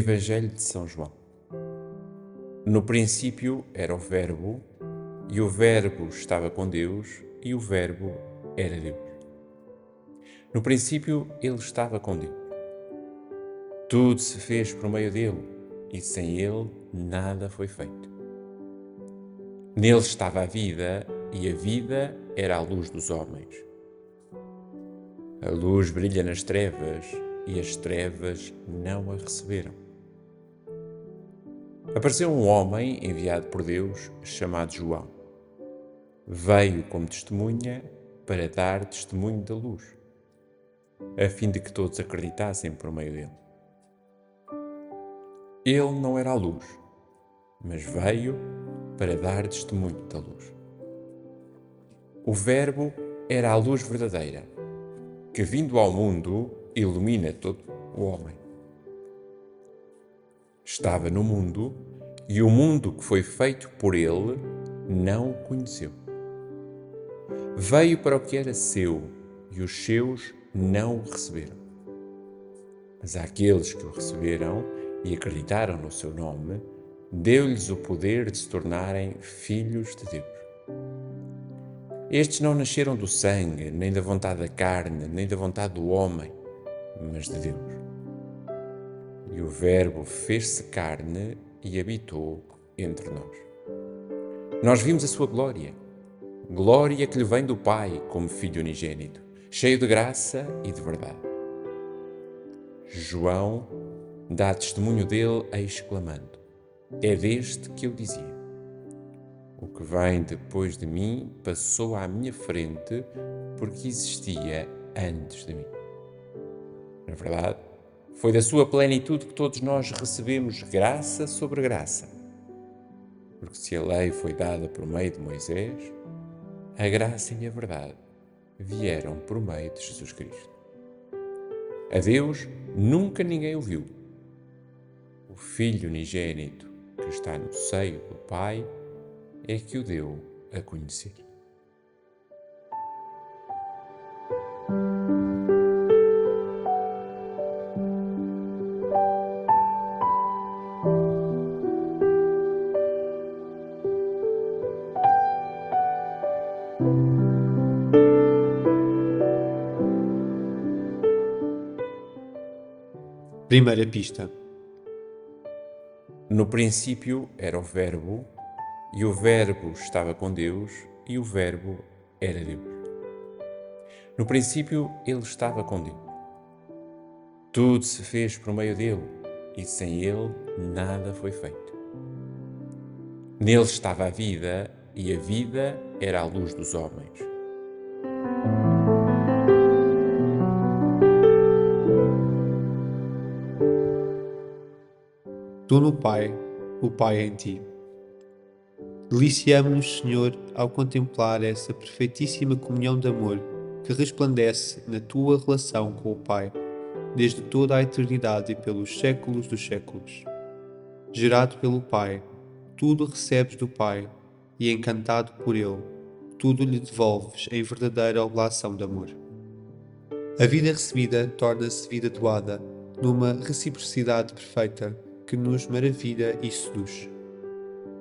Evangelho de São João. No princípio era o Verbo, e o Verbo estava com Deus, e o Verbo era Deus. No princípio ele estava com Deus. Tudo se fez por meio dele, e sem ele nada foi feito. Nele estava a vida, e a vida era a luz dos homens. A luz brilha nas trevas, e as trevas não a receberam. Apareceu um homem enviado por Deus chamado João. Veio como testemunha para dar testemunho da luz, a fim de que todos acreditassem por meio dele. Ele não era a luz, mas veio para dar testemunho da luz. O Verbo era a luz verdadeira, que vindo ao mundo ilumina todo o homem. Estava no mundo e o mundo que foi feito por ele não o conheceu. Veio para o que era seu e os seus não o receberam. Mas àqueles que o receberam e acreditaram no seu nome, deu-lhes o poder de se tornarem filhos de Deus. Estes não nasceram do sangue, nem da vontade da carne, nem da vontade do homem, mas de Deus. Verbo fez-se carne e habitou entre nós. Nós vimos a sua glória, glória que lhe vem do Pai como Filho unigênito, cheio de graça e de verdade. João dá testemunho dele, exclamando: É deste que eu dizia. O que vem depois de mim passou à minha frente porque existia antes de mim. Na verdade, foi da sua plenitude que todos nós recebemos graça sobre graça. Porque se a lei foi dada por meio de Moisés, a graça e a verdade vieram por meio de Jesus Cristo. A Deus nunca ninguém o viu. O Filho unigênito que está no seio do Pai é que o deu a conhecer. Primeira pista. No princípio era o Verbo, e o Verbo estava com Deus, e o Verbo era Deus. No princípio ele estava com Deus. Tudo se fez por meio dele, e sem ele nada foi feito. Nele estava a vida, e a vida era a luz dos homens. Tu no Pai, o Pai em ti. Deliciamos-nos, Senhor, ao contemplar essa perfeitíssima comunhão de amor que resplandece na tua relação com o Pai, desde toda a eternidade e pelos séculos dos séculos. Gerado pelo Pai, tudo recebes do Pai e, encantado por Ele, tudo lhe devolves em verdadeira oblação de amor. A vida recebida torna-se vida doada, numa reciprocidade perfeita que nos maravilha e seduz.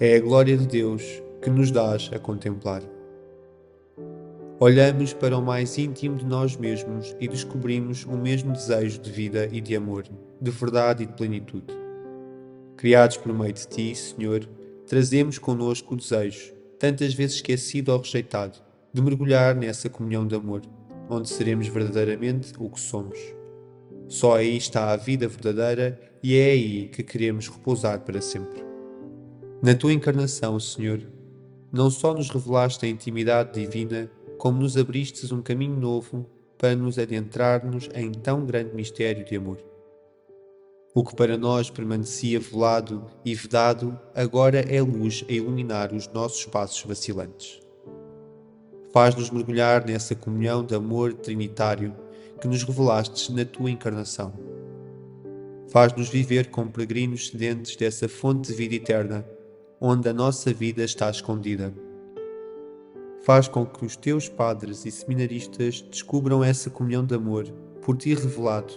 É a glória de Deus que nos dás a contemplar. Olhamos para o mais íntimo de nós mesmos e descobrimos o mesmo desejo de vida e de amor, de verdade e de plenitude. Criados por meio de Ti, Senhor, trazemos connosco o desejo, tantas vezes esquecido ou rejeitado, de mergulhar nessa comunhão de amor, onde seremos verdadeiramente o que somos. Só aí está a vida verdadeira e é aí que queremos repousar para sempre. Na tua encarnação, Senhor, não só nos revelaste a intimidade divina, como nos abristes um caminho novo para nos adentrarmos em tão grande mistério de amor. O que para nós permanecia velado e vedado, agora é luz a iluminar os nossos passos vacilantes. Faz-nos mergulhar nessa comunhão de amor trinitário que nos revelastes na tua encarnação. Faz-nos viver como peregrinos sedentes dessa fonte de vida eterna, onde a nossa vida está escondida. Faz com que os teus padres e seminaristas descubram essa comunhão de amor por ti revelado,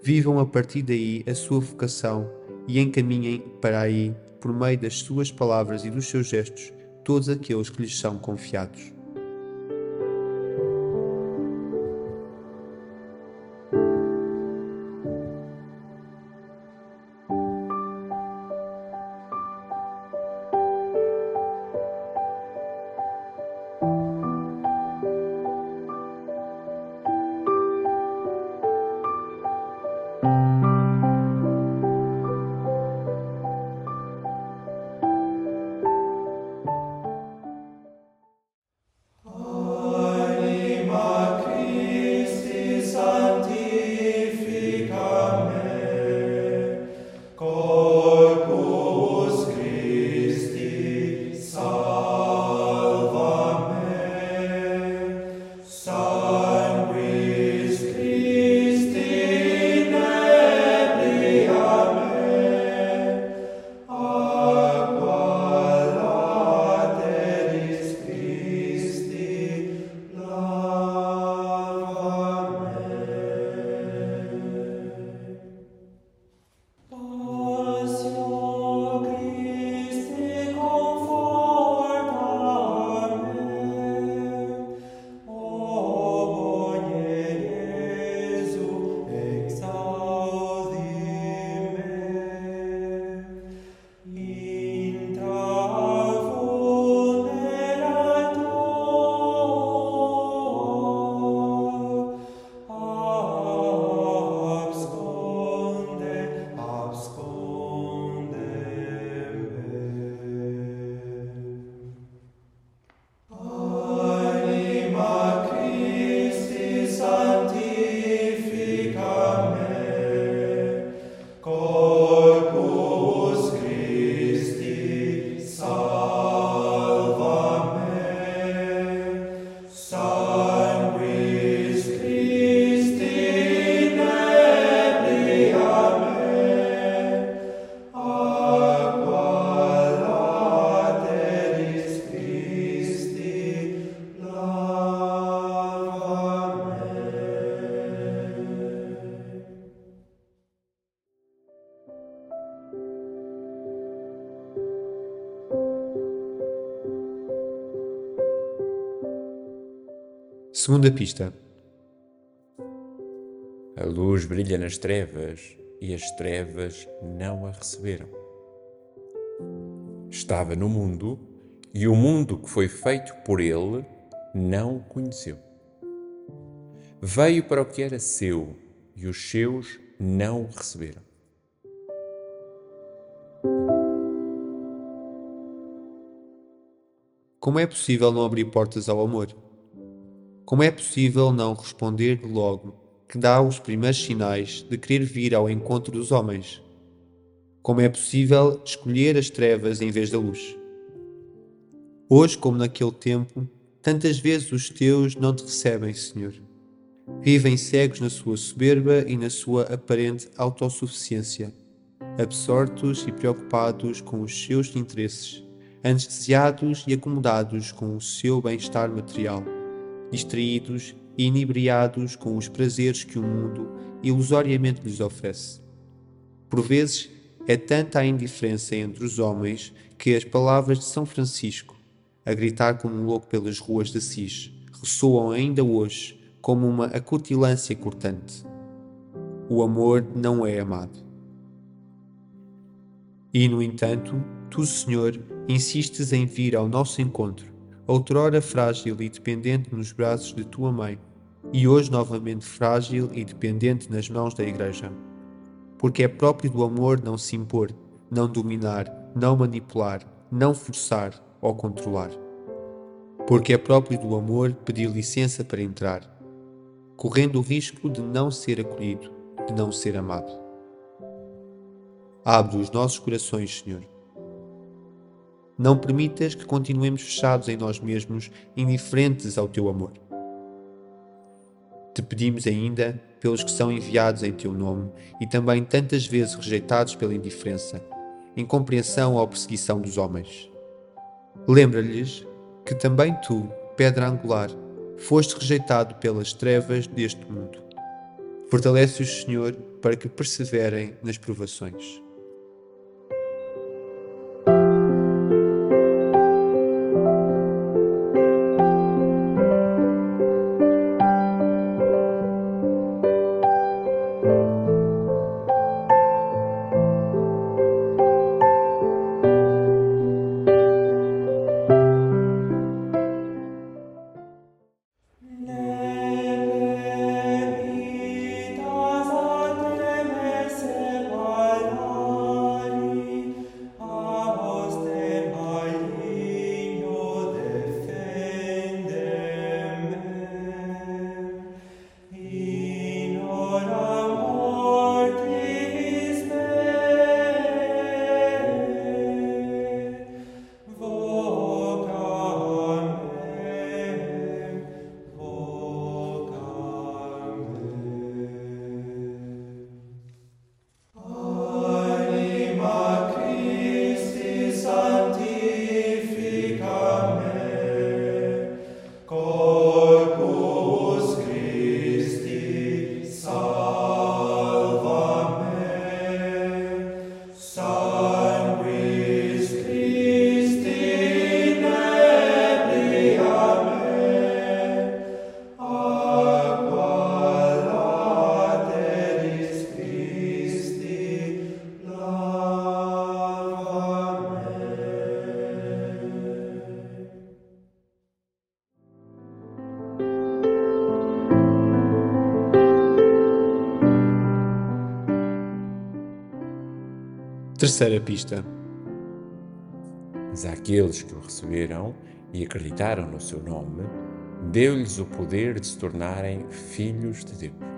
vivam a partir daí a sua vocação e encaminhem para aí, por meio das suas palavras e dos seus gestos, todos aqueles que lhes são confiados. Segunda pista. A luz brilha nas trevas e as trevas não a receberam. Estava no mundo e o mundo que foi feito por ele não o conheceu. Veio para o que era seu e os seus não o receberam. Como é possível não abrir portas ao amor? Como é possível não responder logo que dá os primeiros sinais de querer vir ao encontro dos homens? Como é possível escolher as trevas em vez da luz? Hoje, como naquele tempo, tantas vezes os teus não te recebem, Senhor. Vivem cegos na sua soberba e na sua aparente autossuficiência, absortos e preocupados com os seus interesses, anestesiados e acomodados com o seu bem-estar material distraídos e inebriados com os prazeres que o mundo ilusoriamente lhes oferece. Por vezes, é tanta a indiferença entre os homens que as palavras de São Francisco, a gritar como um louco pelas ruas de Assis, ressoam ainda hoje como uma acutilância cortante. O amor não é amado. E, no entanto, tu, Senhor, insistes em vir ao nosso encontro outrora frágil e dependente nos braços de tua mãe, e hoje novamente frágil e dependente nas mãos da Igreja. Porque é próprio do amor não se impor, não dominar, não manipular, não forçar ou controlar. Porque é próprio do amor pedir licença para entrar, correndo o risco de não ser acolhido, de não ser amado. Abre os nossos corações, Senhor não permitas que continuemos fechados em nós mesmos, indiferentes ao teu amor. Te pedimos ainda pelos que são enviados em teu nome e também tantas vezes rejeitados pela indiferença, incompreensão ou perseguição dos homens. Lembra-lhes que também tu, pedra angular, foste rejeitado pelas trevas deste mundo. Fortalece-os, Senhor, para que perseverem nas provações. Terceira pista. Mas àqueles que o receberam e acreditaram no seu nome, deu-lhes o poder de se tornarem filhos de Deus.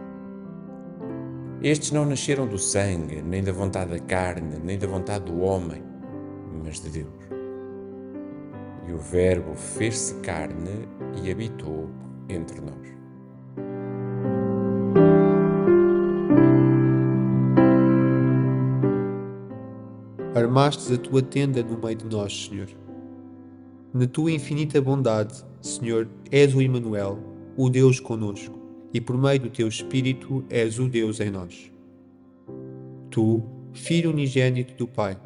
Estes não nasceram do sangue, nem da vontade da carne, nem da vontade do homem, mas de Deus. E o Verbo fez-se carne e habitou entre nós. Armastes a tua tenda no meio de nós, Senhor. Na tua infinita bondade, Senhor, és o Emmanuel, o Deus conosco, e por meio do teu Espírito és o Deus em nós. Tu, Filho unigênito do Pai,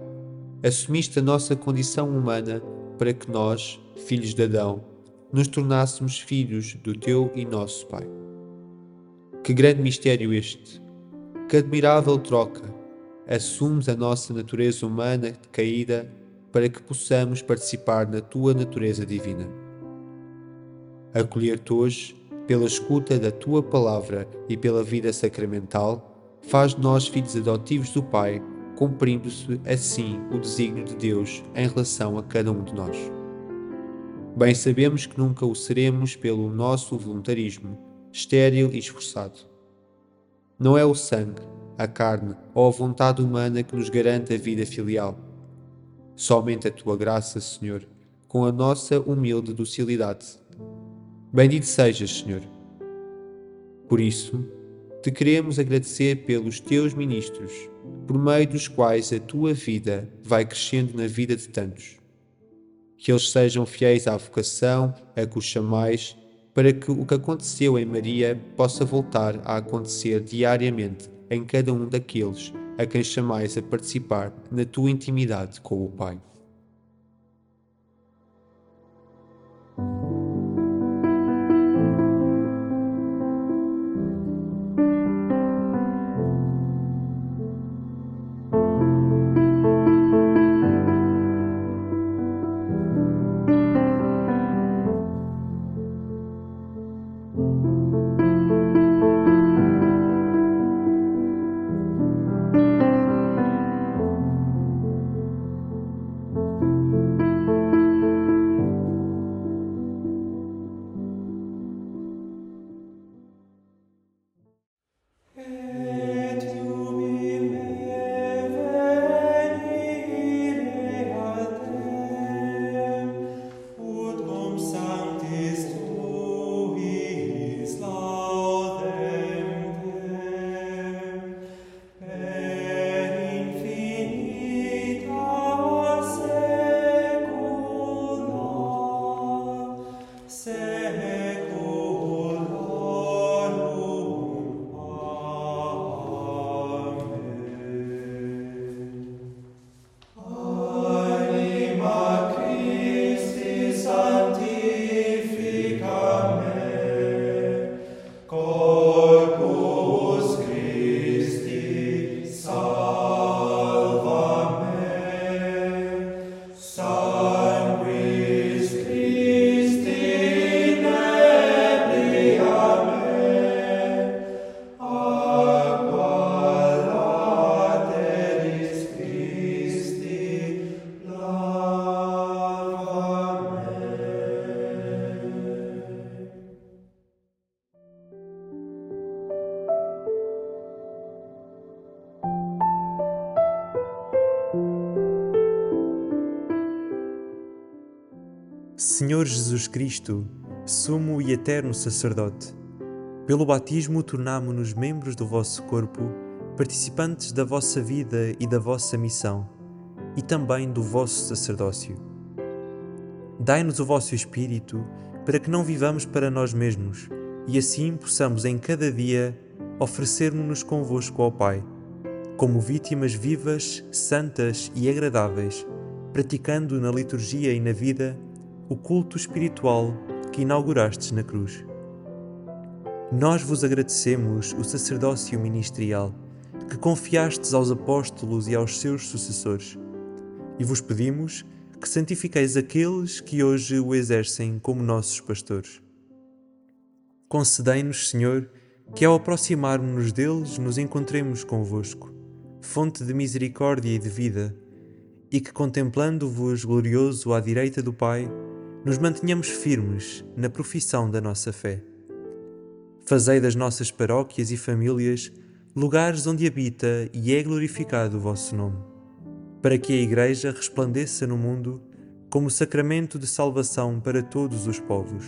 assumiste a nossa condição humana para que nós, filhos de Adão, nos tornássemos filhos do teu e nosso Pai. Que grande mistério este! Que admirável troca! Assumes a nossa natureza humana caída para que possamos participar na tua natureza divina. Acolher-te hoje, pela escuta da tua palavra e pela vida sacramental, faz de nós filhos adotivos do Pai, cumprindo-se assim o desígnio de Deus em relação a cada um de nós. Bem sabemos que nunca o seremos pelo nosso voluntarismo, estéril e esforçado. Não é o sangue, a carne ou a vontade humana que nos garante a vida filial. Somente a tua graça, Senhor, com a nossa humilde docilidade. Bendito sejas, Senhor. Por isso, te queremos agradecer pelos teus ministros, por meio dos quais a tua vida vai crescendo na vida de tantos. Que eles sejam fiéis à vocação a que os chamais, para que o que aconteceu em Maria possa voltar a acontecer diariamente em cada um daqueles a quem chamais a participar na tua intimidade com o Pai. Senhor Jesus Cristo, sumo e eterno sacerdote, pelo batismo tornamo-nos membros do vosso corpo, participantes da vossa vida e da vossa missão, e também do vosso sacerdócio. Dai-nos o vosso Espírito para que não vivamos para nós mesmos e assim possamos em cada dia oferecer-nos convosco ao Pai, como vítimas vivas, santas e agradáveis, praticando na liturgia e na vida o culto espiritual que inaugurastes na cruz. Nós vos agradecemos o sacerdócio ministerial que confiastes aos apóstolos e aos seus sucessores, e vos pedimos que santifiqueis aqueles que hoje o exercem como nossos pastores. Concedei-nos, Senhor, que ao aproximar-nos deles nos encontremos convosco, fonte de misericórdia e de vida, e que, contemplando-vos glorioso à direita do Pai, nos mantenhamos firmes na profissão da nossa fé. Fazei das nossas paróquias e famílias lugares onde habita e é glorificado o vosso nome, para que a Igreja resplandeça no mundo como sacramento de salvação para todos os povos.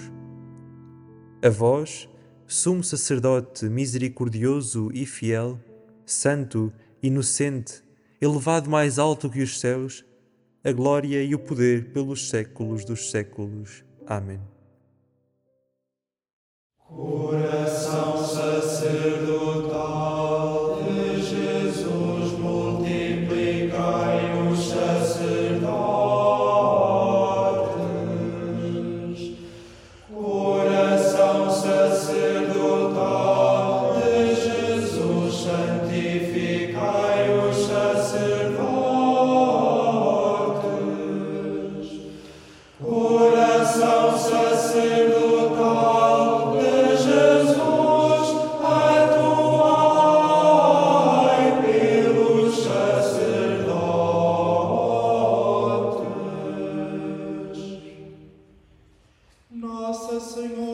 A vós, sumo sacerdote misericordioso e fiel, santo, inocente, elevado mais alto que os céus, a glória e o poder pelos séculos dos séculos. Amém. Coração sacerdotal sing